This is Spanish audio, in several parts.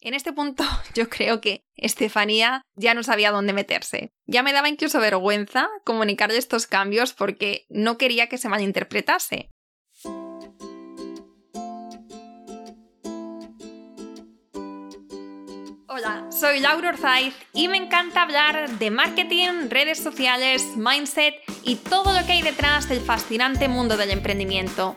En este punto yo creo que Estefanía ya no sabía dónde meterse. Ya me daba incluso vergüenza comunicarle estos cambios porque no quería que se malinterpretase. Hola, soy Laura Orzaiz y me encanta hablar de marketing, redes sociales, mindset y todo lo que hay detrás del fascinante mundo del emprendimiento.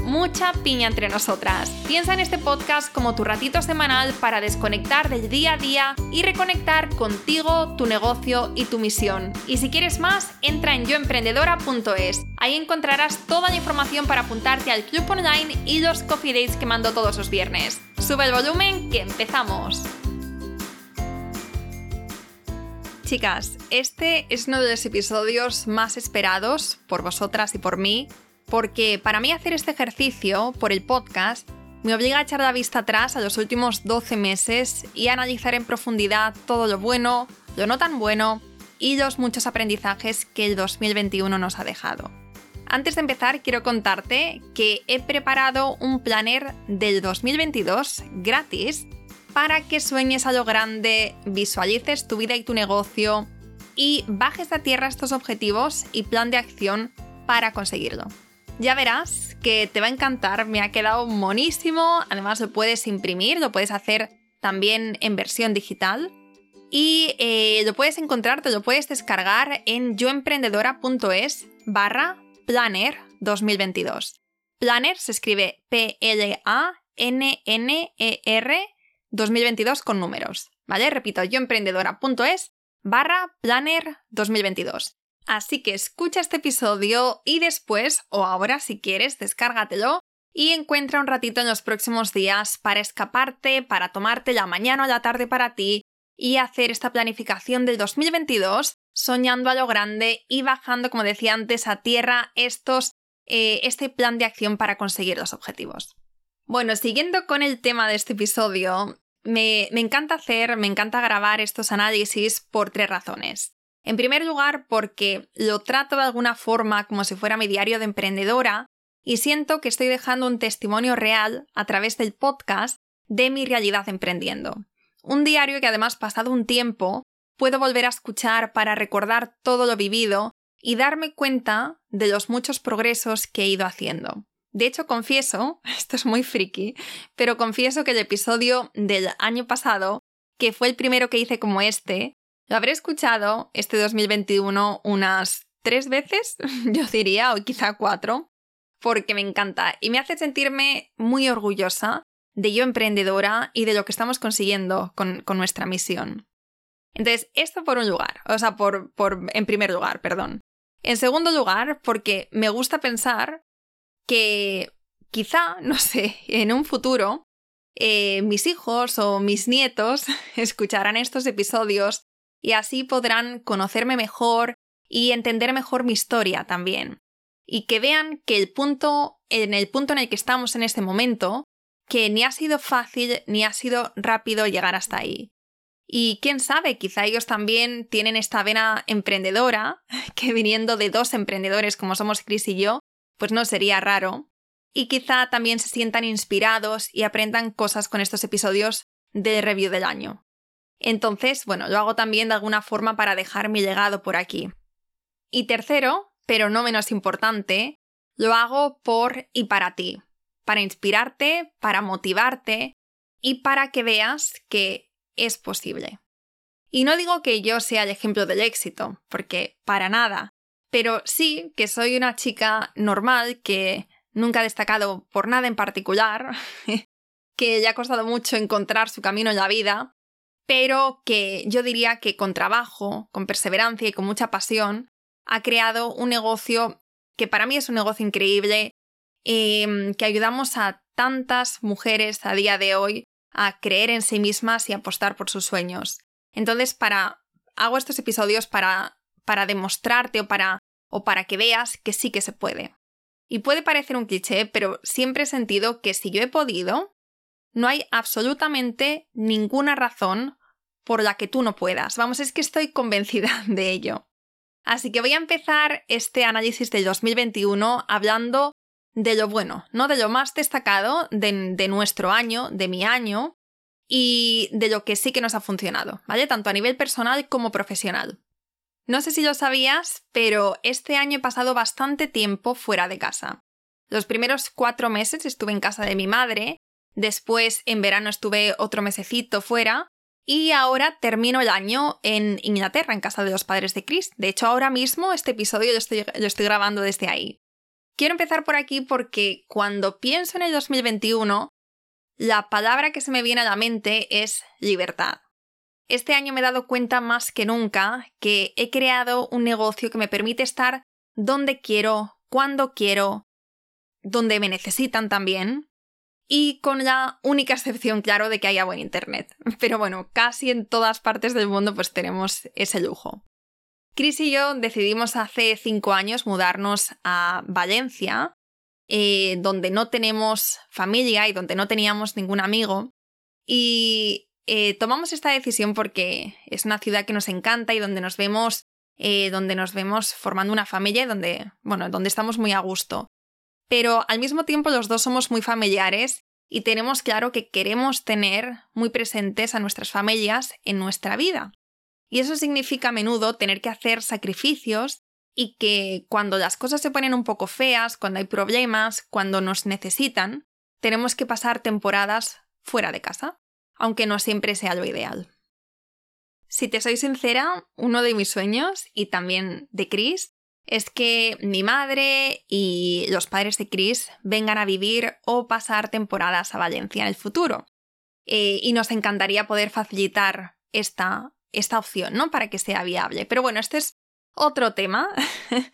mucha piña entre nosotras. Piensa en este podcast como tu ratito semanal para desconectar del día a día y reconectar contigo, tu negocio y tu misión. Y si quieres más, entra en yoemprendedora.es. Ahí encontrarás toda la información para apuntarte al club online y los coffee dates que mando todos los viernes. Sube el volumen que empezamos. Chicas, este es uno de los episodios más esperados por vosotras y por mí, porque para mí hacer este ejercicio por el podcast me obliga a echar la vista atrás a los últimos 12 meses y analizar en profundidad todo lo bueno, lo no tan bueno y los muchos aprendizajes que el 2021 nos ha dejado. Antes de empezar, quiero contarte que he preparado un planner del 2022 gratis para que sueñes a lo grande, visualices tu vida y tu negocio y bajes a tierra estos objetivos y plan de acción para conseguirlo. Ya verás que te va a encantar, me ha quedado monísimo, además lo puedes imprimir, lo puedes hacer también en versión digital y eh, lo puedes encontrar, te lo puedes descargar en yoemprendedora.es barra planner 2022. Planner se escribe P-L-A-N-N-E-R 2022 con números. ¿Vale? Repito, yoemprendedora.es barra planner 2022. Así que escucha este episodio y después, o ahora si quieres, descárgatelo y encuentra un ratito en los próximos días para escaparte, para tomarte la mañana o la tarde para ti y hacer esta planificación del 2022 soñando a lo grande y bajando, como decía antes, a tierra estos, eh, este plan de acción para conseguir los objetivos. Bueno, siguiendo con el tema de este episodio, me, me encanta hacer, me encanta grabar estos análisis por tres razones. En primer lugar, porque lo trato de alguna forma como si fuera mi diario de emprendedora y siento que estoy dejando un testimonio real a través del podcast de mi realidad emprendiendo. Un diario que además pasado un tiempo puedo volver a escuchar para recordar todo lo vivido y darme cuenta de los muchos progresos que he ido haciendo. De hecho, confieso, esto es muy friki, pero confieso que el episodio del año pasado, que fue el primero que hice como este, lo habré escuchado este 2021 unas tres veces, yo diría, o quizá cuatro, porque me encanta y me hace sentirme muy orgullosa de yo emprendedora y de lo que estamos consiguiendo con, nuestra misión. Entonces, esto por un lugar, o sea, por, por, en primer lugar, perdón. En segundo lugar, porque me gusta pensar que quizá, no sé, en un futuro, eh, mis hijos o mis nietos escucharán estos episodios y así podrán conocerme mejor y entender mejor mi historia también. Y que vean que el punto, en el punto en el que estamos en este momento, que ni ha sido fácil ni ha sido rápido llegar hasta ahí. Y quién sabe, quizá ellos también tienen esta vena emprendedora, que viniendo de dos emprendedores como somos Chris y yo, pues no sería raro. Y quizá también se sientan inspirados y aprendan cosas con estos episodios de review del año. Entonces, bueno, lo hago también de alguna forma para dejar mi legado por aquí. Y tercero, pero no menos importante, lo hago por y para ti para inspirarte, para motivarte y para que veas que es posible. Y no digo que yo sea el ejemplo del éxito, porque para nada, pero sí que soy una chica normal que nunca ha destacado por nada en particular, que le ha costado mucho encontrar su camino en la vida, pero que yo diría que con trabajo, con perseverancia y con mucha pasión, ha creado un negocio que para mí es un negocio increíble Em, que ayudamos a tantas mujeres a día de hoy a creer en sí mismas y apostar por sus sueños. Entonces, para hago estos episodios para, para demostrarte o para, o para que veas que sí que se puede. Y puede parecer un cliché, pero siempre he sentido que si yo he podido, no hay absolutamente ninguna razón por la que tú no puedas. Vamos, es que estoy convencida de ello. Así que voy a empezar este análisis del 2021 hablando de lo bueno, ¿no? De lo más destacado de, de, nuestro año, de mi año, y de lo que sí que nos ha funcionado, ¿vale? Tanto a nivel personal como profesional. No sé si lo sabías, pero este año he pasado bastante tiempo fuera de casa. Los primeros cuatro meses estuve en casa de mi madre, después en verano estuve otro mesecito fuera, y ahora termino el año en Inglaterra, en casa de los padres de Chris. De hecho, ahora mismo este episodio lo estoy, lo estoy grabando desde ahí. Quiero empezar por aquí porque cuando pienso en el 2021, la palabra que se me viene a la mente es libertad. Este año me he dado cuenta más que nunca que he creado un negocio que me permite estar donde quiero, cuando quiero, donde me necesitan también, y con la única excepción, claro, de que haya buen Internet. Pero bueno, casi en todas partes del mundo pues tenemos ese lujo. Chris y yo decidimos hace cinco años mudarnos a Valencia, eh, donde no tenemos familia y donde no teníamos ningún amigo. Y eh, tomamos esta decisión porque es una ciudad que nos encanta y donde nos vemos, eh, donde nos vemos formando una familia y donde, bueno, donde estamos muy a gusto pero al mismo tiempo los dos somos muy familiares y tenemos claro que queremos tener muy presentes a nuestras familias en nuestra vida. Y eso significa a menudo tener que hacer sacrificios y que cuando las cosas se ponen un poco feas, cuando hay problemas, cuando nos necesitan, tenemos que pasar temporadas fuera de casa, aunque no siempre sea lo ideal. Si te soy sincera, uno de mis sueños, y también de Chris, es que mi madre y los padres de Chris vengan a vivir o pasar temporadas a Valencia en el futuro. Eh, y nos encantaría poder facilitar esta, esta opción, ¿no? Para que sea viable. Pero bueno, este es otro tema.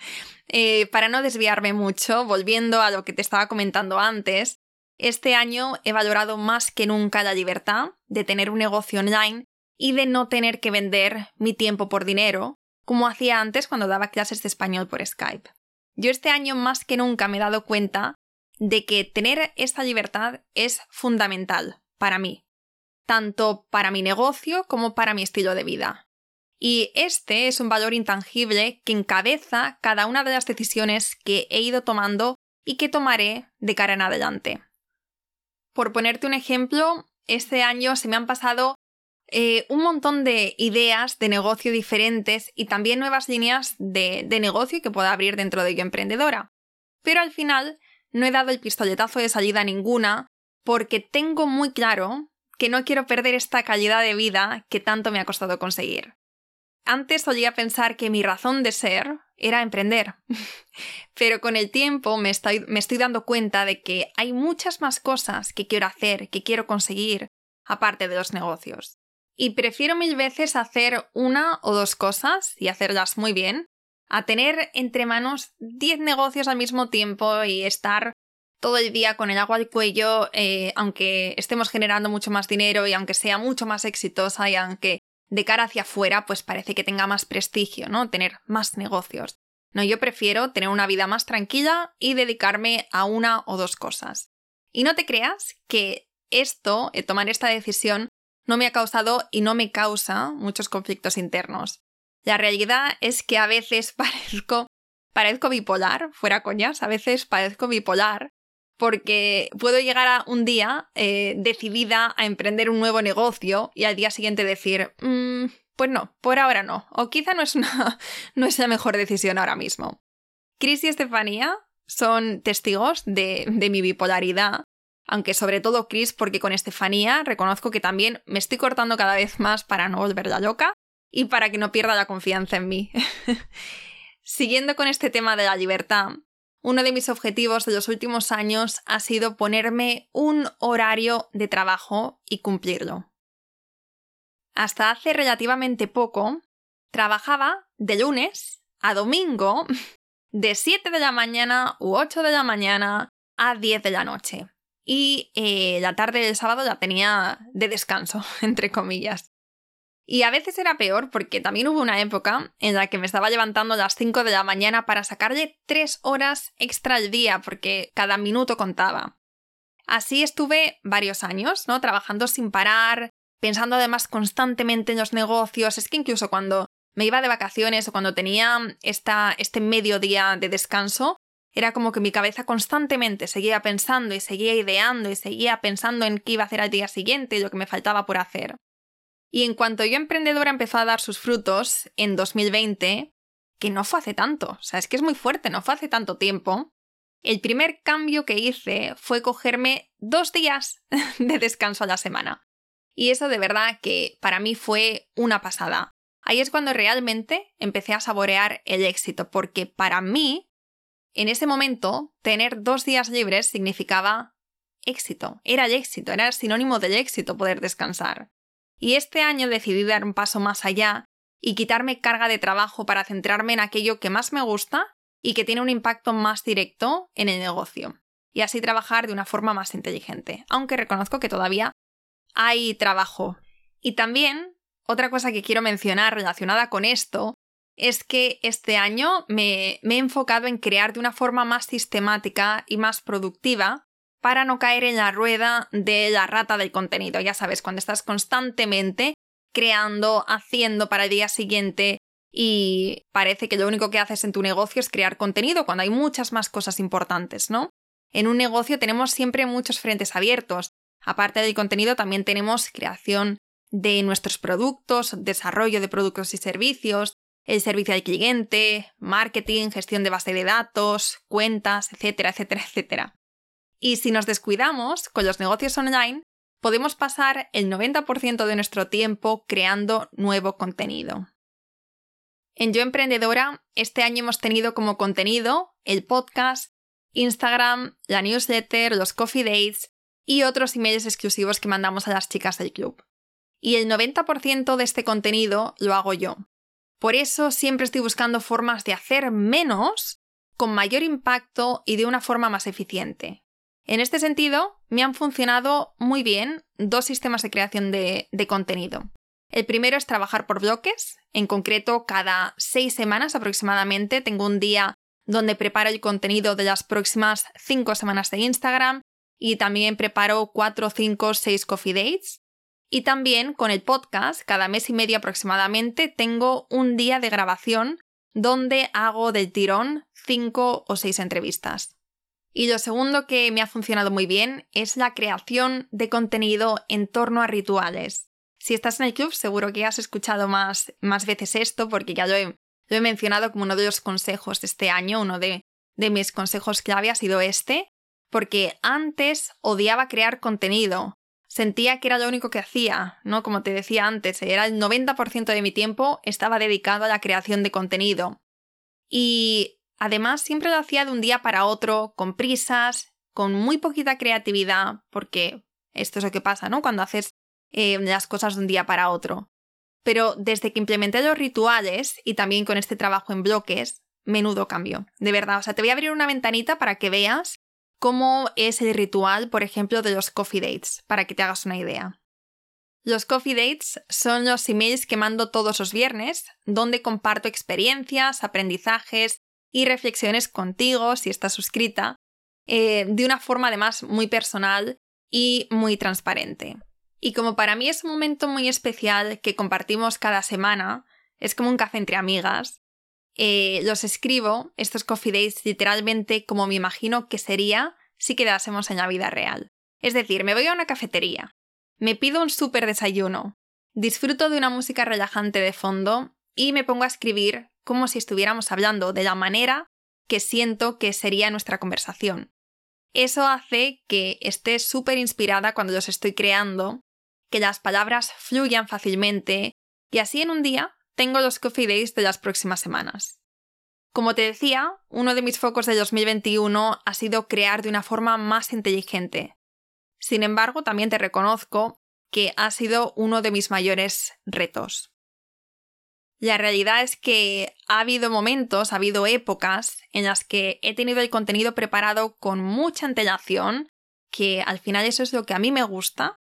Eh, para no desviarme mucho, volviendo a lo que te estaba comentando antes, este año he valorado más que nunca la libertad de tener un negocio online y de no tener que vender mi tiempo por dinero, como hacía antes cuando daba clases de español por Skype. Yo este año más que nunca me he dado cuenta de que tener esta libertad es fundamental para mí, tanto para mi negocio como para mi estilo de vida. Y este es un valor intangible que encabeza cada una de las decisiones que he ido tomando y que tomaré de cara en adelante. Por ponerte un ejemplo, este año se me han pasado eh, un montón de ideas de negocio diferentes y también nuevas líneas de, de negocio que pueda abrir dentro de Yo Emprendedora. Pero al final no he dado el pistoletazo de salida ninguna porque tengo muy claro que no quiero perder esta calidad de vida que tanto me ha costado conseguir. Antes solía pensar que mi razón de ser era emprender, pero con el tiempo me estoy, me estoy dando cuenta de que hay muchas más cosas que quiero hacer, que quiero conseguir, aparte de los negocios. Y prefiero mil veces hacer una o dos cosas y hacerlas muy bien, a tener entre manos 10 negocios al mismo tiempo y estar todo el día con el agua al cuello, eh, aunque estemos generando mucho más dinero y aunque sea mucho más exitosa y aunque de cara hacia afuera pues parece que tenga más prestigio, ¿no? Tener más negocios. No, yo prefiero tener una vida más tranquila y dedicarme a una o dos cosas. Y no te creas que esto, eh, tomar esta decisión, no me ha causado y no me causa muchos conflictos internos. La realidad es que a veces parezco, bipolar, fuera coñas, a veces parezco bipolar porque puedo llegar a un día eh, decidida a emprender un nuevo negocio y al día siguiente decir, mm, pues no, por ahora no, o quizá no es, una, no es la mejor decisión ahora mismo. Chris y Estefanía son testigos de mi bipolaridad aunque sobre todo Chris porque con Estefanía reconozco que también me estoy cortando cada vez más para no volverla loca y para que no pierda la confianza en mí. Siguiendo con este tema de la libertad, uno de mis objetivos de los últimos años ha sido ponerme un horario de trabajo y cumplirlo. Hasta hace relativamente poco, trabajaba de lunes a domingo de 7 de la mañana u 8 de la mañana a 10 de la noche y eh, la tarde del sábado la tenía de descanso, entre comillas. Y a veces era peor porque también hubo una época en la que me estaba levantando a las 5 de la mañana para sacarle 3 horas extra al día porque cada minuto contaba. Así estuve varios años, ¿no? Trabajando sin parar, pensando además constantemente en los negocios. Es que incluso cuando me iba de vacaciones o cuando tenía esta, este mediodía de descanso, era como que mi cabeza constantemente seguía pensando y seguía ideando y seguía pensando en qué iba a hacer al día siguiente y lo que me faltaba por hacer. Y en cuanto yo emprendedora empezó a dar sus frutos en 2020, que no fue hace tanto, o sea, es que es muy fuerte, no fue hace tanto tiempo, el primer cambio que hice fue cogerme dos días de descanso a la semana. Y eso de verdad que para mí fue una pasada. Ahí es cuando realmente empecé a saborear el éxito, porque para mí, en ese momento, tener dos días libres significaba éxito, era el éxito, era sinónimo del éxito poder descansar. Y este año decidí dar un paso más allá y quitarme carga de trabajo para centrarme en aquello que más me gusta y que tiene un impacto más directo en el negocio. Y así trabajar de una forma más inteligente, aunque reconozco que todavía hay trabajo. Y también, otra cosa que quiero mencionar relacionada con esto, es que este año me, he enfocado en crear de una forma más sistemática y más productiva para no caer en la rueda de la rata del contenido. Ya sabes, cuando estás constantemente creando, haciendo para el día siguiente y parece que lo único que haces en tu negocio es crear contenido cuando hay muchas más cosas importantes, ¿no? En un negocio tenemos siempre muchos frentes abiertos. Aparte del contenido también tenemos creación de nuestros productos, desarrollo de productos y servicios, el servicio al cliente, marketing, gestión de base de datos, cuentas, etcétera, etcétera, etcétera. Y si nos descuidamos con los negocios online, podemos pasar el 90% de nuestro tiempo creando nuevo contenido. En Yo Emprendedora, este año hemos tenido como contenido el podcast, Instagram, la newsletter, los coffee dates y otros emails exclusivos que mandamos a las chicas del club. Y el 90% de este contenido lo hago yo. Por eso siempre estoy buscando formas de hacer menos con mayor impacto y de una forma más eficiente. En este sentido, me han funcionado muy bien dos sistemas de creación de, contenido. El primero es trabajar por bloques. En concreto, cada seis semanas aproximadamente tengo un día donde preparo el contenido de las próximas cinco semanas de Instagram y también preparo cuatro, cinco, seis coffee dates. Y también con el podcast, cada mes y medio aproximadamente, tengo un día de grabación donde hago del tirón cinco o seis entrevistas. Y lo segundo que me ha funcionado muy bien es la creación de contenido en torno a rituales. Si estás en el club, seguro que has escuchado más, más veces esto, porque ya lo he, lo he, mencionado como uno de los consejos de este año, uno de, de mis consejos clave ha sido este, porque antes odiaba crear contenido. Sentía que era lo único que hacía, ¿no? Como te decía antes, era el 90% de mi tiempo estaba dedicado a la creación de contenido. Y Además, siempre lo hacía de un día para otro, con prisas, con muy poquita creatividad, porque esto es lo que pasa, ¿no? Cuando haces eh, las cosas de un día para otro. Pero desde que implementé los rituales y también con este trabajo en bloques, menudo cambio. De verdad, o sea, te voy a abrir una ventanita para que veas cómo es el ritual, por ejemplo, de los coffee dates, para que te hagas una idea. Los coffee dates son los emails que mando todos los viernes, donde comparto experiencias, aprendizajes, y reflexiones contigo, si estás suscrita, eh, de una forma además muy personal y muy transparente. Y como para mí es un momento muy especial que compartimos cada semana, es como un café entre amigas, eh, los escribo, estos coffee days, literalmente como me imagino que sería si quedásemos en la vida real. Es decir, me voy a una cafetería, me pido un súper desayuno, disfruto de una música relajante de fondo y me pongo a escribir como si estuviéramos hablando de la manera que siento que sería nuestra conversación. Eso hace que esté súper inspirada cuando los estoy creando, que las palabras fluyan fácilmente y así en un día tengo los coffee days de las próximas semanas. Como te decía, uno de mis focos de 2021 ha sido crear de una forma más inteligente. Sin embargo, también te reconozco que ha sido uno de mis mayores retos. La realidad es que ha habido momentos, ha habido épocas en las que he tenido el contenido preparado con mucha antelación, que al final eso es lo que a mí me gusta,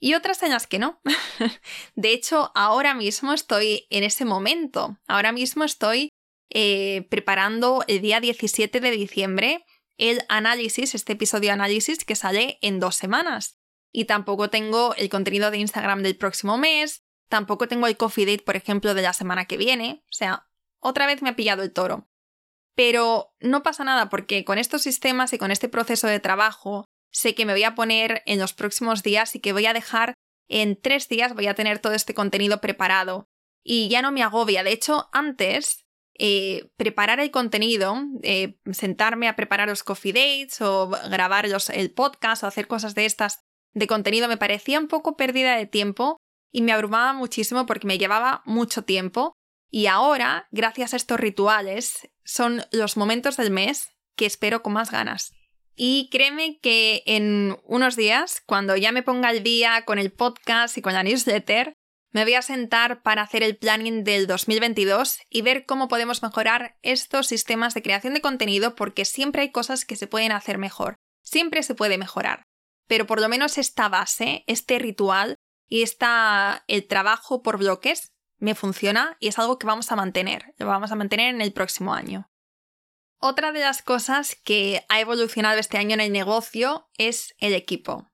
y otras en las que no. de hecho, ahora mismo estoy en ese momento. Ahora mismo estoy eh, preparando el día 17 de diciembre el análisis, este episodio de análisis que sale en dos semanas. Y tampoco tengo el contenido de Instagram del próximo mes, tampoco tengo el coffee date, por ejemplo, de la semana que viene. O sea, otra vez me ha pillado el toro. Pero no pasa nada porque con estos sistemas y con este proceso de trabajo sé que me voy a poner en los próximos días y que voy a dejar en tres días voy a tener todo este contenido preparado. Y ya no me agobia. De hecho, antes eh, preparar el contenido, eh, sentarme a preparar los coffee dates o grabar el podcast o hacer cosas de estas de contenido me parecía un poco pérdida de tiempo y me abrumaba muchísimo porque me llevaba mucho tiempo. Y ahora, gracias a estos rituales, son los momentos del mes que espero con más ganas. Y créeme que en unos días, cuando ya me ponga al día con el podcast y con la newsletter, me voy a sentar para hacer el planning del 2022 y ver cómo podemos mejorar estos sistemas de creación de contenido porque siempre hay cosas que se pueden hacer mejor. Siempre se puede mejorar. Pero por lo menos esta base, este ritual y esta, el trabajo por bloques me funciona y es algo que vamos a mantener. Lo vamos a mantener en el próximo año. Otra de las cosas que ha evolucionado este año en el negocio es el equipo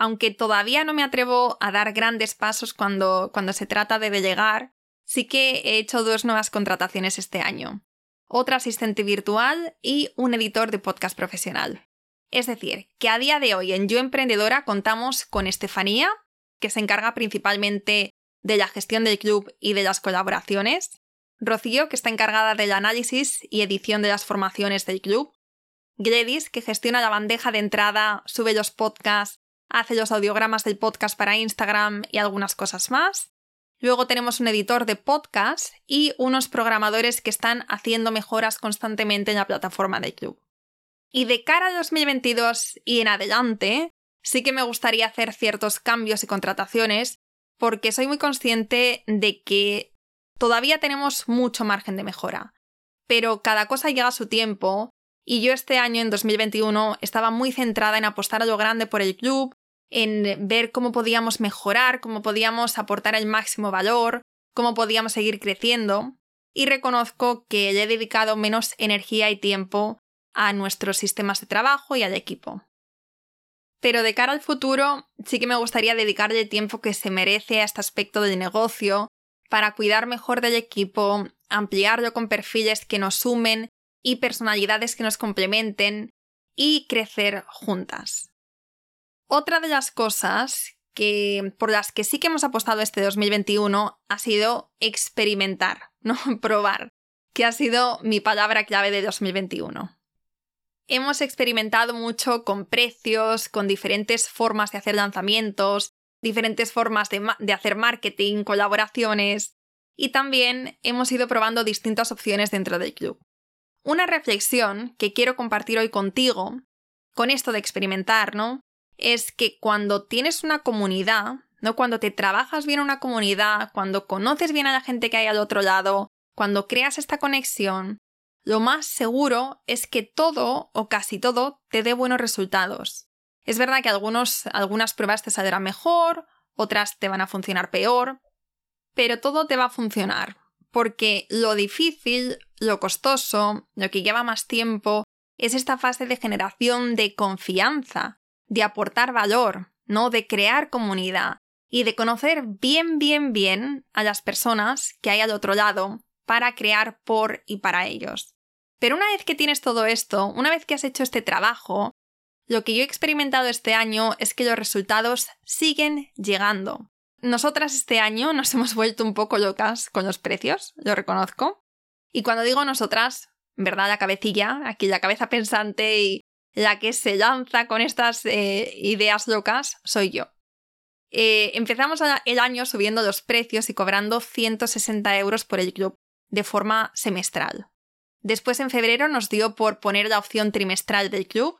aunque todavía no me atrevo a dar grandes pasos cuando, cuando se trata de delegar, sí que he hecho dos nuevas contrataciones este año. Otra asistente virtual y un editor de podcast profesional. Es decir, que a día de hoy en Yo Emprendedora contamos con Estefanía, que se encarga principalmente de la gestión del club y de las colaboraciones, Rocío, que está encargada del análisis y edición de las formaciones del club, Gledis, que gestiona la bandeja de entrada, sube los podcasts hace los audiogramas del podcast para Instagram y algunas cosas más. Luego tenemos un editor de podcast y unos programadores que están haciendo mejoras constantemente en la plataforma de club. Y de cara a 2022 y en adelante, sí que me gustaría hacer ciertos cambios y contrataciones porque soy muy consciente de que todavía tenemos mucho margen de mejora. Pero cada cosa llega a su tiempo y yo este año, en 2021, estaba muy centrada en apostar a lo grande por el club, en ver cómo podíamos mejorar, cómo podíamos aportar el máximo valor, cómo podíamos seguir creciendo. Y reconozco que le he dedicado menos energía y tiempo a nuestros sistemas de trabajo y al equipo. Pero de cara al futuro, sí que me gustaría dedicarle el tiempo que se merece a este aspecto del negocio para cuidar mejor del equipo, ampliarlo con perfiles que nos sumen y personalidades que nos complementen y crecer juntas. Otra de las cosas que, por las que sí que hemos apostado este 2021 ha sido experimentar, no probar, que ha sido mi palabra clave de 2021. Hemos experimentado mucho con precios, con diferentes formas de hacer lanzamientos, diferentes formas de, hacer marketing, colaboraciones y también hemos ido probando distintas opciones dentro del club. Una reflexión que quiero compartir hoy contigo, con esto de experimentar, ¿no? es que cuando tienes una comunidad, ¿no? Cuando te trabajas bien una comunidad, cuando conoces bien a la gente que hay al otro lado, cuando creas esta conexión, lo más seguro es que todo o casi todo te dé buenos resultados. Es verdad que algunos, algunas pruebas te saldrán mejor, otras te van a funcionar peor, pero todo te va a funcionar, porque lo difícil, lo costoso, lo que lleva más tiempo, es esta fase de generación de confianza, de aportar valor, ¿no? De crear comunidad y de conocer bien, bien, bien a las personas que hay al otro lado para crear por y para ellos. Pero una vez que tienes todo esto, una vez que has hecho este trabajo, lo que yo he experimentado este año es que los resultados siguen llegando. Nosotras este año nos hemos vuelto un poco locas con los precios, lo reconozco. Y cuando digo nosotras, verdad la cabecilla, aquí la cabeza pensante y la que se lanza con estas eh, ideas locas soy yo. Eh, empezamos el año subiendo los precios y cobrando 160 euros por el club de forma semestral. Después en febrero nos dio por poner la opción trimestral del club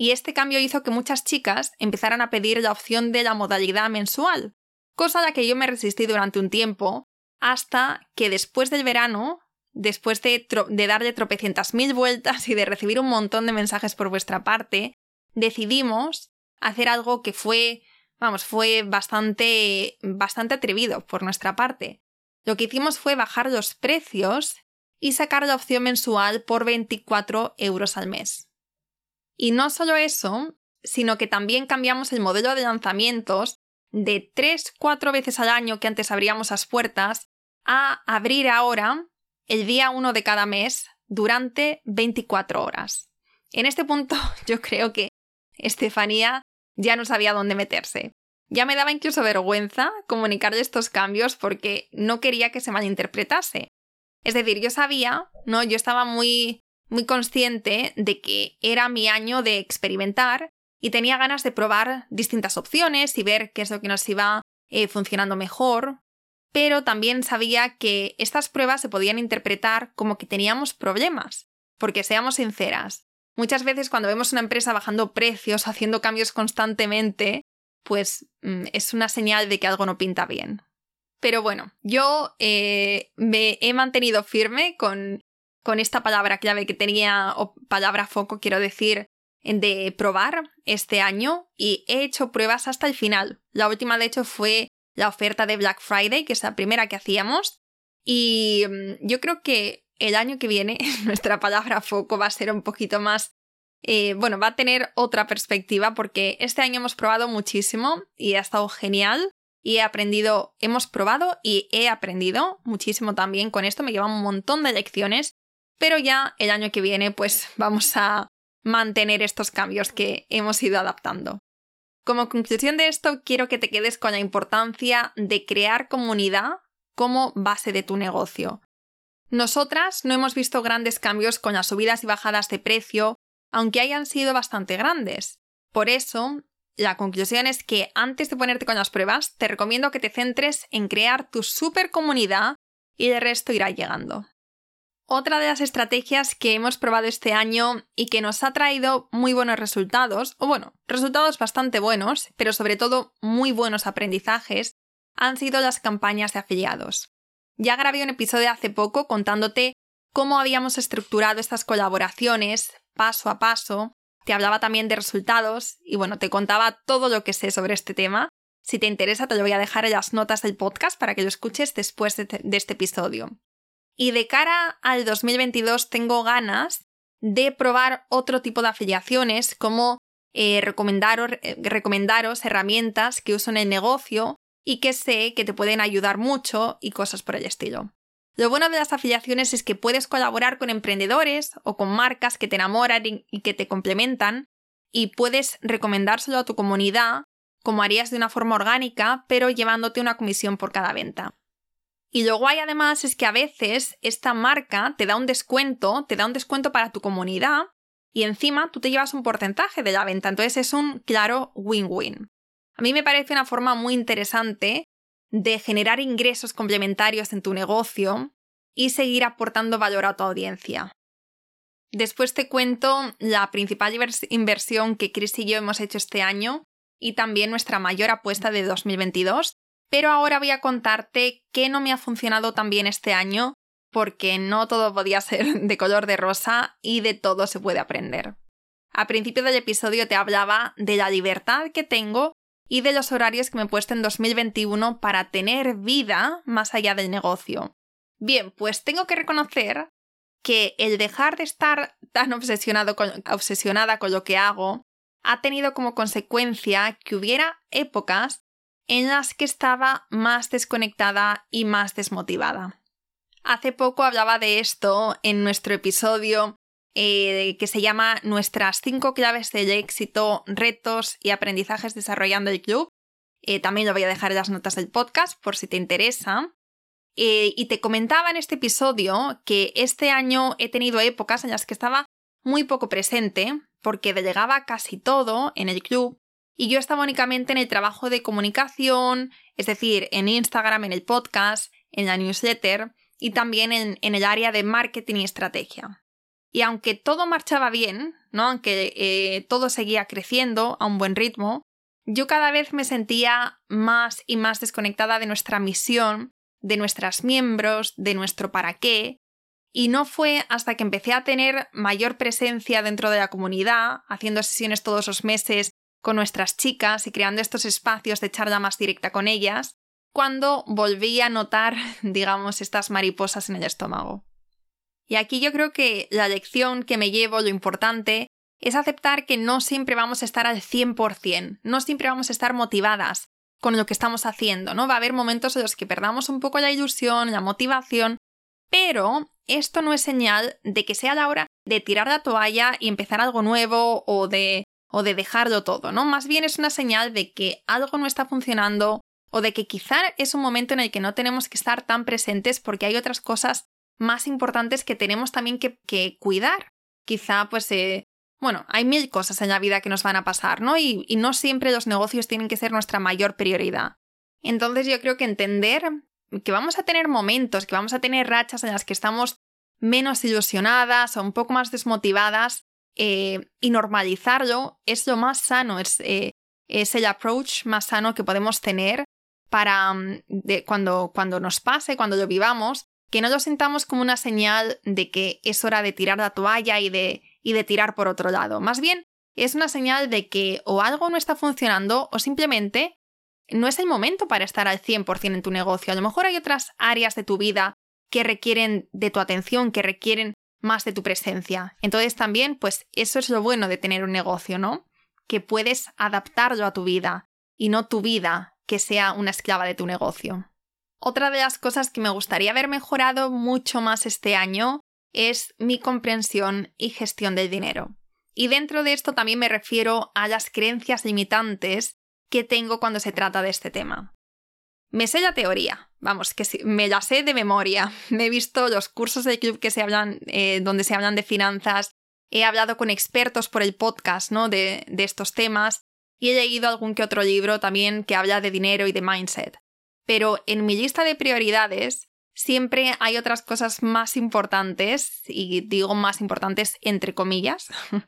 y este cambio hizo que muchas chicas empezaran a pedir la opción de la modalidad mensual, cosa a la que yo me resistí durante un tiempo, hasta que después del verano después de, darle tropecientas mil vueltas y de recibir un montón de mensajes por vuestra parte, decidimos hacer algo que fue Vamos, fue bastante, bastante atrevido por nuestra parte. Lo que hicimos fue bajar los precios y sacar la opción mensual por 24 euros al mes. Y no solo eso, sino que también cambiamos el modelo de lanzamientos de 3-4 veces al año que antes abríamos las puertas a abrir ahora el día 1 de cada mes durante 24 horas. En este punto yo creo que Estefanía ya no sabía dónde meterse. Ya me daba incluso vergüenza comunicarle estos cambios porque no quería que se malinterpretase. Es decir, yo sabía, ¿no? Yo estaba muy muy consciente de que era mi año de experimentar y tenía ganas de probar distintas opciones y ver qué es lo que nos iba eh, funcionando mejor, pero también sabía que estas pruebas se podían interpretar como que teníamos problemas, porque seamos sinceras, muchas veces cuando vemos una empresa bajando precios, haciendo cambios constantemente, pues mm, es una señal de que algo no pinta bien. Pero bueno, yo eh, me he mantenido firme con, con esta palabra clave que tenía, o palabra foco, quiero decir, de probar este año y he hecho pruebas hasta el final. La última, de hecho, fue la oferta de Black Friday, que es la primera que hacíamos. Y mm, yo creo que el año que viene nuestra palabra foco va a ser un poquito más... Eh, bueno, va a tener otra perspectiva porque este año hemos probado muchísimo y ha estado genial y he aprendido, hemos probado y he aprendido muchísimo también con esto, me lleva un montón de lecciones, pero ya el año que viene pues vamos a mantener estos cambios que hemos ido adaptando. Como conclusión de esto, quiero que te quedes con la importancia de crear comunidad como base de tu negocio. Nosotras no hemos visto grandes cambios con las subidas y bajadas de precio, aunque hayan sido bastante grandes. Por eso, la conclusión es que antes de ponerte con las pruebas, te recomiendo que te centres en crear tu super comunidad y el resto irá llegando. Otra de las estrategias que hemos probado este año y que nos ha traído muy buenos resultados, o bueno, resultados bastante buenos, pero sobre todo muy buenos aprendizajes, han sido las campañas de afiliados. Ya grabé un episodio hace poco contándote cómo habíamos estructurado estas colaboraciones paso a paso, te hablaba también de resultados y bueno, te contaba todo lo que sé sobre este tema. Si te interesa, te lo voy a dejar en las notas del podcast para que lo escuches después de, este episodio. Y de cara al 2022 tengo ganas de probar otro tipo de afiliaciones como eh, recomendaros, eh, recomendaros herramientas que uso en el negocio y que sé que te pueden ayudar mucho y cosas por el estilo. Lo bueno de las afiliaciones es que puedes colaborar con emprendedores o con marcas que te enamoran y que te complementan y puedes recomendárselo a tu comunidad como harías de una forma orgánica, pero llevándote una comisión por cada venta. Y lo guay además es que a veces esta marca te da un descuento, te da un descuento para tu comunidad y encima tú te llevas un porcentaje de la venta. Entonces es un claro win-win. A mí me parece una forma muy interesante de generar ingresos complementarios en tu negocio y seguir aportando valor a tu audiencia. Después te cuento la principal inversión que Chris y yo hemos hecho este año y también nuestra mayor apuesta de 2022 pero ahora voy a contarte qué no me ha funcionado tan bien este año, porque no todo podía ser de color de rosa y de todo se puede aprender. A principio del episodio te hablaba de la libertad que tengo y de los horarios que me he puesto en 2021 para tener vida más allá del negocio. Bien, pues tengo que reconocer que el dejar de estar tan obsesionado obsesionada con lo que hago ha tenido como consecuencia que hubiera épocas en las que estaba más desconectada y más desmotivada. Hace poco hablaba de esto en nuestro episodio eh, que se llama Nuestras cinco claves del éxito, retos y aprendizajes desarrollando el club. Eh, también lo voy a dejar en las notas del podcast por si te interesa. Eh, y te comentaba en este episodio que este año he tenido épocas en las que estaba muy poco presente porque delegaba casi todo en el club y yo estaba únicamente en el trabajo de comunicación, es decir, en Instagram, en el podcast, en la newsletter y también en, el área de marketing y estrategia. Y aunque todo marchaba bien, ¿no? aunque eh, todo seguía creciendo a un buen ritmo, yo cada vez me sentía más y más desconectada de nuestra misión, de nuestros miembros, de nuestro para qué, y no fue hasta que empecé a tener mayor presencia dentro de la comunidad, haciendo sesiones todos los meses con nuestras chicas y creando estos espacios de charla más directa con ellas, cuando volví a notar, digamos, estas mariposas en el estómago. Y aquí yo creo que la lección que me llevo, lo importante, es aceptar que no siempre vamos a estar al 100%, no siempre vamos a estar motivadas con lo que estamos haciendo, ¿no? Va a haber momentos en los que perdamos un poco la ilusión, la motivación, pero esto no es señal de que sea la hora de tirar la toalla y empezar algo nuevo o de o de dejarlo todo, ¿no? Más bien es una señal de que algo no está funcionando o de que quizá es un momento en el que no tenemos que estar tan presentes porque hay otras cosas más importantes que tenemos también que, cuidar. Quizá pues eh, bueno, hay mil cosas en la vida que nos van a pasar, ¿no? Y no siempre los negocios tienen que ser nuestra mayor prioridad. Entonces yo creo que entender que vamos a tener momentos, que vamos a tener rachas en las que estamos menos ilusionadas o un poco más desmotivadas eh, y normalizarlo es lo más sano, es, eh, es, el approach más sano que podemos tener para mm, cuando, cuando nos pase, cuando lo vivamos, que no lo sintamos como una señal de que es hora de tirar la toalla y de y de tirar por otro lado. Más bien, es una señal de que o algo no está funcionando o simplemente no es el momento para estar al 100% en tu negocio. A lo mejor hay otras áreas de tu vida que requieren de tu atención, que requieren más de tu presencia. Entonces también, pues eso es lo bueno de tener un negocio, ¿no? Que puedes adaptarlo a tu vida y no tu vida que sea una esclava de tu negocio. Otra de las cosas que me gustaría haber mejorado mucho más este año es mi comprensión y gestión del dinero. Y dentro de esto también me refiero a las creencias limitantes que tengo cuando se trata de este tema. Me sé la teoría, vamos, que me la sé de memoria. Me he visto los cursos de club que se hablan, eh, donde se hablan de finanzas, he hablado con expertos por el podcast ¿no? de, de estos temas y he leído algún que otro libro también que habla de dinero y de mindset. Pero en mi lista de prioridades siempre hay otras cosas más importantes, y digo más importantes entre comillas,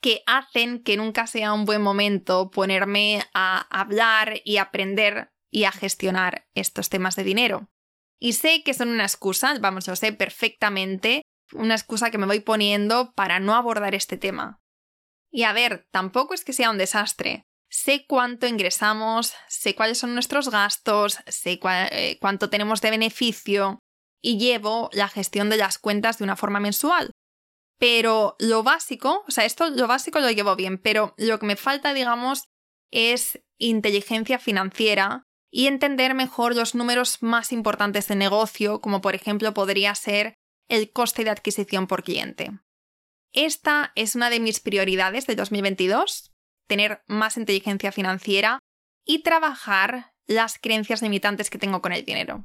que hacen que nunca sea un buen momento ponerme a hablar y aprender y a gestionar estos temas de dinero. Y sé que son una excusa, vamos, lo sé perfectamente, una excusa que me voy poniendo para no abordar este tema. Y a ver, tampoco es que sea un desastre sé cuánto ingresamos, sé cuáles son nuestros gastos, sé eh, cuánto tenemos de beneficio y llevo la gestión de las cuentas de una forma mensual. Pero lo básico, o sea, esto lo básico lo llevo bien, pero lo que me falta, digamos, es inteligencia financiera y entender mejor los números más importantes de negocio, como por ejemplo podría ser el coste de adquisición por cliente. Esta es una de mis prioridades de 2022 tener más inteligencia financiera y trabajar las creencias limitantes que tengo con el dinero.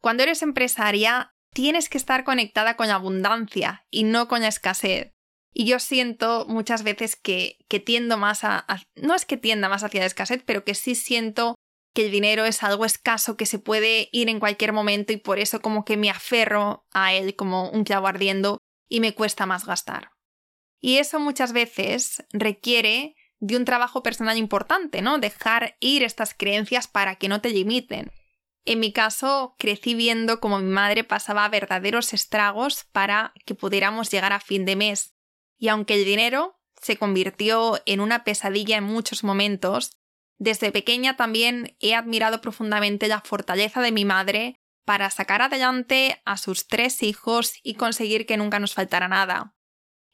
Cuando eres empresaria, tienes que estar conectada con la abundancia y no con la escasez. Y yo siento muchas veces que, que tiendo más a, No es que tienda más hacia la escasez, pero que sí siento que el dinero es algo escaso que se puede ir en cualquier momento y por eso como que me aferro a él como un clavo ardiendo y me cuesta más gastar. Y eso muchas veces requiere de un trabajo personal importante, ¿no? Dejar ir estas creencias para que no te limiten. En mi caso, crecí viendo cómo mi madre pasaba verdaderos estragos para que pudiéramos llegar a fin de mes. Y aunque el dinero se convirtió en una pesadilla en muchos momentos, desde pequeña también he admirado profundamente la fortaleza de mi madre para sacar adelante a sus tres hijos y conseguir que nunca nos faltara nada.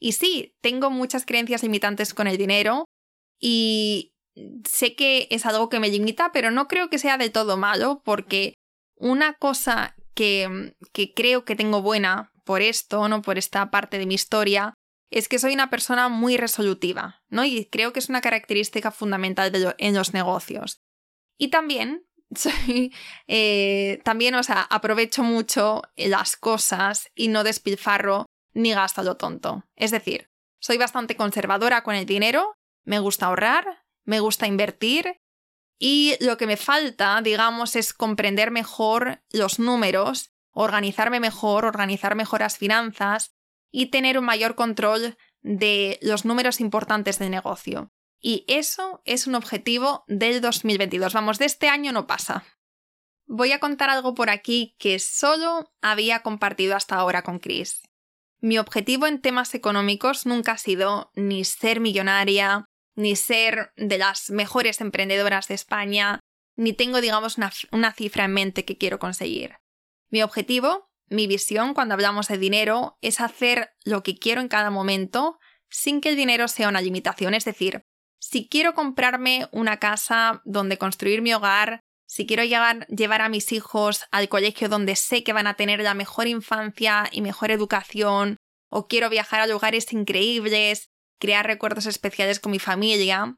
Y sí, tengo muchas creencias limitantes con el dinero, y sé que es algo que me limita, pero no creo que sea de todo malo, porque una cosa que, que creo que tengo buena por esto, ¿no? Por esta parte de mi historia, es que soy una persona muy resolutiva, ¿no? Y creo que es una característica fundamental en los negocios. Y también soy, eh, también, o sea, aprovecho mucho las cosas y no despilfarro ni gasto lo tonto. Es decir, soy bastante conservadora con el dinero me gusta ahorrar, me gusta invertir y lo que me falta, digamos, es comprender mejor los números, organizarme mejor, organizar mejor las finanzas y tener un mayor control de los números importantes del negocio. Y eso es un objetivo del 2022. Vamos, de este año no pasa. Voy a contar algo por aquí que solo había compartido hasta ahora con Chris. Mi objetivo en temas económicos nunca ha sido ni ser millonaria, ni ser de las mejores emprendedoras de España, ni tengo, digamos, una, una cifra en mente que quiero conseguir. Mi objetivo, mi visión cuando hablamos de dinero, es hacer lo que quiero en cada momento sin que el dinero sea una limitación. Es decir, si quiero comprarme una casa donde construir mi hogar, si quiero llevar, llevar, a mis hijos al colegio donde sé que van a tener la mejor infancia y mejor educación, o quiero viajar a lugares increíbles, crear recuerdos especiales con mi familia,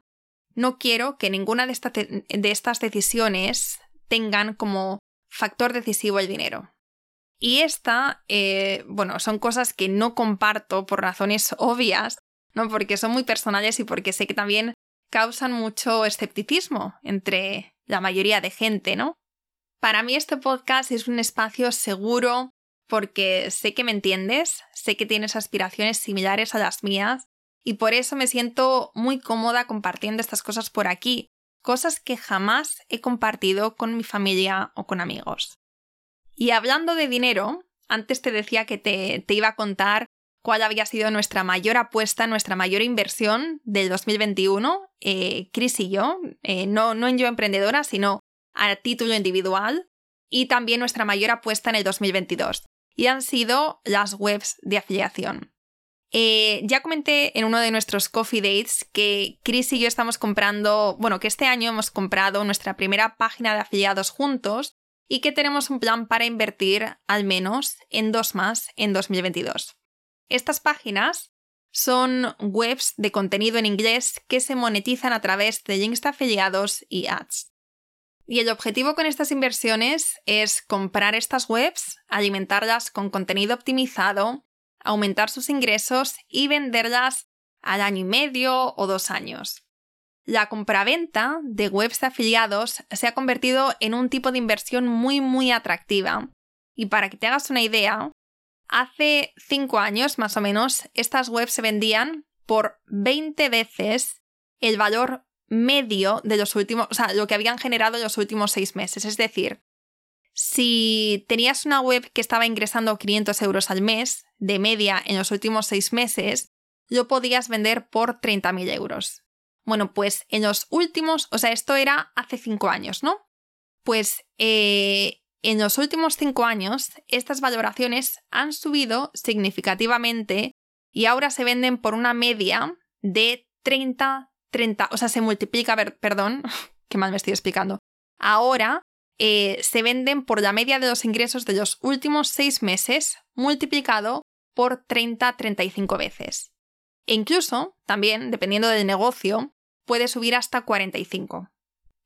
no quiero que ninguna de, estas decisiones tengan como factor decisivo el dinero. Y esta, eh, bueno, son cosas que no comparto por razones obvias, ¿no? Porque son muy personales y porque sé que también causan mucho escepticismo entre la mayoría de gente, ¿no? Para mí este podcast es un espacio seguro porque sé que me entiendes, sé que tienes aspiraciones similares a las mías y por eso me siento muy cómoda compartiendo estas cosas por aquí, cosas que jamás he compartido con mi familia o con amigos. Y hablando de dinero, antes te decía que te, iba a contar cuál había sido nuestra mayor apuesta, nuestra mayor inversión del 2021, eh, Chris y yo, eh, no, en yo emprendedora, sino a título individual, y también nuestra mayor apuesta en el 2022, y han sido las webs de afiliación. Eh, ya comenté en uno de nuestros coffee dates que Chris y yo estamos comprando, bueno, que este año hemos comprado nuestra primera página de afiliados juntos y que tenemos un plan para invertir al menos en dos más en 2022. Estas páginas son webs de contenido en inglés que se monetizan a través de links afiliados y ads. Y el objetivo con estas inversiones es comprar estas webs, alimentarlas con contenido optimizado aumentar sus ingresos y venderlas al año y medio o dos años. La compraventa de webs afiliados se ha convertido en un tipo de inversión muy muy atractiva. Y para que te hagas una idea, hace cinco años más o menos estas webs se vendían por 20 veces el valor medio de los últimos, o sea, lo que habían generado en los últimos seis meses. Es decir, si tenías una web que estaba ingresando 500 euros al mes, de media en los últimos seis meses, lo podías vender por 30.000 euros. Bueno, pues en los últimos, o sea, esto era hace cinco años, ¿no? Pues eh, en los últimos cinco años, estas valoraciones han subido significativamente y ahora se venden por una media de 30, 30, o sea, se multiplica, perdón, qué mal me estoy explicando. Ahora eh, se venden por la media de los ingresos de los últimos seis meses multiplicado por 30-35 veces. E incluso, también, dependiendo del negocio, puede subir hasta 45.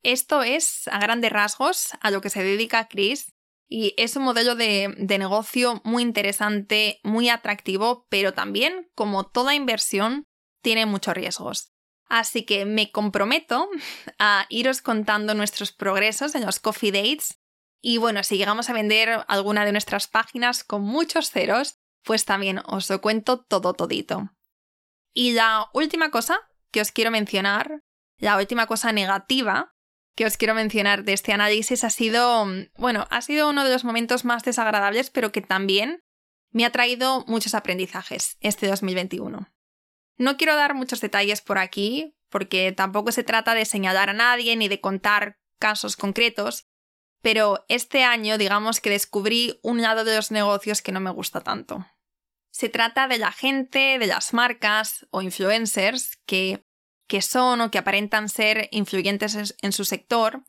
Esto es, a grandes rasgos, a lo que se dedica Chris y es un modelo de, de, negocio muy interesante, muy atractivo, pero también, como toda inversión, tiene muchos riesgos. Así que me comprometo a iros contando nuestros progresos en los coffee dates. Y bueno, si llegamos a vender alguna de nuestras páginas con muchos ceros, pues también os lo cuento todo todito. Y la última cosa que os quiero mencionar, la última cosa negativa que os quiero mencionar de este análisis ha sido, bueno, ha sido uno de los momentos más desagradables, pero que también me ha traído muchos aprendizajes este 2021. No quiero dar muchos detalles por aquí, porque tampoco se trata de señalar a nadie ni de contar casos concretos, pero este año digamos que descubrí un lado de los negocios que no me gusta tanto. Se trata de la gente, de las marcas o influencers que, que son o que aparentan ser influyentes en su sector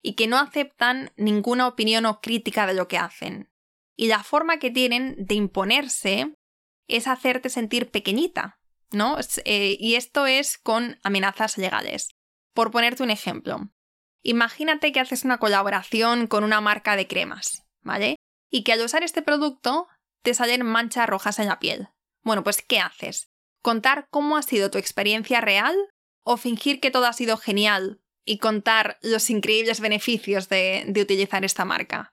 y que no aceptan ninguna opinión o crítica de lo que hacen. Y la forma que tienen de imponerse es hacerte sentir pequeñita, ¿no? Eh, y esto es con amenazas legales. Por ponerte un ejemplo, imagínate que haces una colaboración con una marca de cremas, ¿vale? Y que al usar este producto te salen manchas rojas en la piel. Bueno, pues ¿qué haces? ¿Contar cómo ha sido tu experiencia real o fingir que todo ha sido genial y contar los increíbles beneficios de, de utilizar esta marca?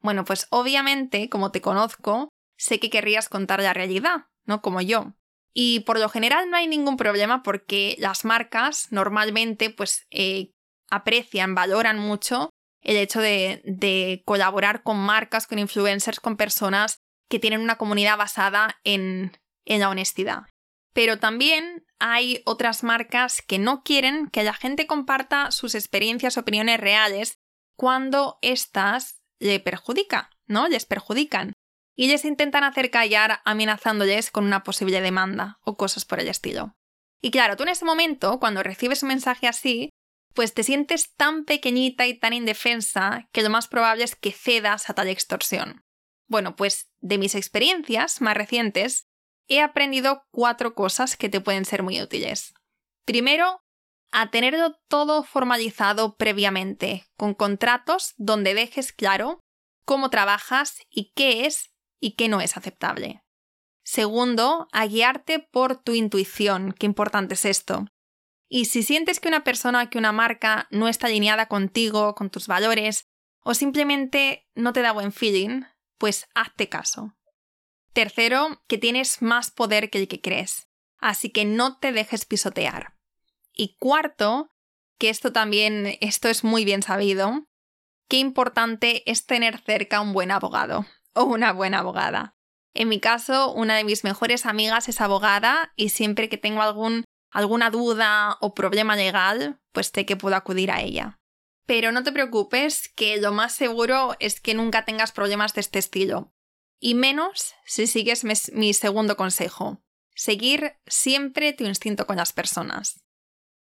Bueno, pues obviamente, como te conozco, sé que querrías contar la realidad, ¿no? Como yo. Y por lo general no hay ningún problema porque las marcas normalmente pues eh, aprecian, valoran mucho el hecho de, de, colaborar con marcas, con influencers, con personas que tienen una comunidad basada en, en la honestidad. Pero también hay otras marcas que no quieren que la gente comparta sus experiencias opiniones reales cuando éstas le perjudican, ¿no? Les perjudican. Y les intentan hacer callar amenazándoles con una posible demanda o cosas por el estilo. Y claro, tú en ese momento, cuando recibes un mensaje así, pues te sientes tan pequeñita y tan indefensa que lo más probable es que cedas a tal extorsión. Bueno, pues de mis experiencias más recientes, he aprendido cuatro cosas que te pueden ser muy útiles. Primero, a tenerlo todo formalizado previamente, con contratos donde dejes claro cómo trabajas y qué es y qué no es aceptable. Segundo, a guiarte por tu intuición, qué importante es esto. Y si sientes que una persona, que una marca no está alineada contigo, con tus valores, o simplemente no te da buen feeling, pues hazte caso. Tercero, que tienes más poder que el que crees, así que no te dejes pisotear. Y cuarto, que esto también, esto es muy bien sabido, qué importante es tener cerca un buen abogado o una buena abogada. En mi caso, una de mis mejores amigas es abogada y siempre que tengo algún alguna duda o problema legal, pues sé que puedo acudir a ella. Pero no te preocupes, que lo más seguro es que nunca tengas problemas de este estilo. Y menos si sigues mi segundo consejo, seguir siempre tu instinto con las personas.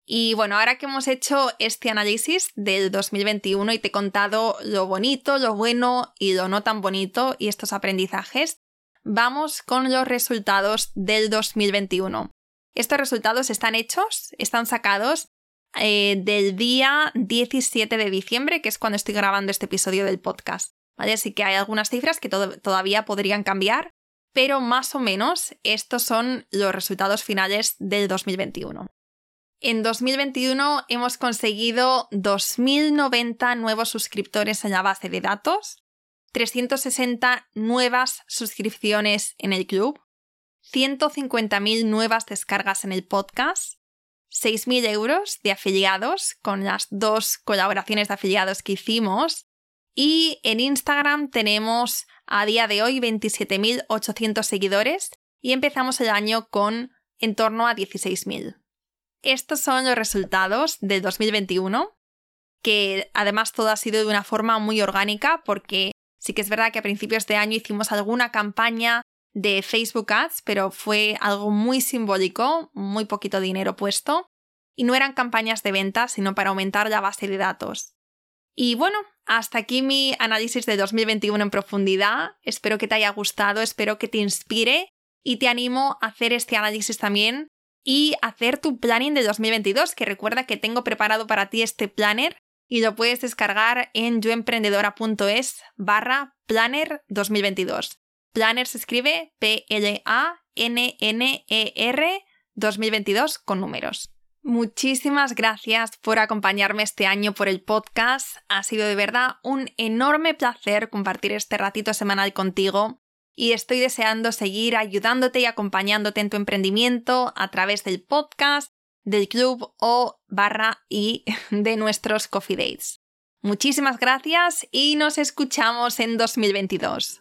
Y bueno, ahora que hemos hecho este análisis del 2021 y te he contado lo bonito, lo bueno y lo no tan bonito y estos aprendizajes, vamos con los resultados del 2021. Estos resultados están hechos, están sacados eh, del día 17 de diciembre, que es cuando estoy grabando este episodio del podcast. Así que hay algunas cifras que todavía podrían cambiar, pero más o menos estos son los resultados finales del 2021. En 2021 hemos conseguido 2.090 nuevos suscriptores en la base de datos, 360 nuevas suscripciones en el club, 150.000 nuevas descargas en el podcast, 6.000 euros de afiliados con las dos colaboraciones de afiliados que hicimos y en Instagram tenemos a día de hoy 27.800 seguidores y empezamos el año con en torno a 16.000. Estos son los resultados del 2021, que además todo ha sido de una forma muy orgánica porque sí que es verdad que a principios de año hicimos alguna campaña de Facebook Ads, pero fue algo muy simbólico, muy poquito dinero puesto, y no eran campañas de venta, sino para aumentar la base de datos. Y bueno, hasta aquí mi análisis de 2021 en profundidad. Espero que te haya gustado, espero que te inspire y te animo a hacer este análisis también y hacer tu planning de 2022, que recuerda que tengo preparado para ti este planner y lo puedes descargar en yoemprendedora.es barra planner 2022. Planner se escribe P-L-A-N-N-E-R 2022 con números. Muchísimas gracias por acompañarme este año por el podcast. Ha sido de verdad un enorme placer compartir este ratito semanal contigo y estoy deseando seguir ayudándote y acompañándote en tu emprendimiento a través del podcast, del club o barra y de nuestros coffee dates. Muchísimas gracias y nos escuchamos en 2022.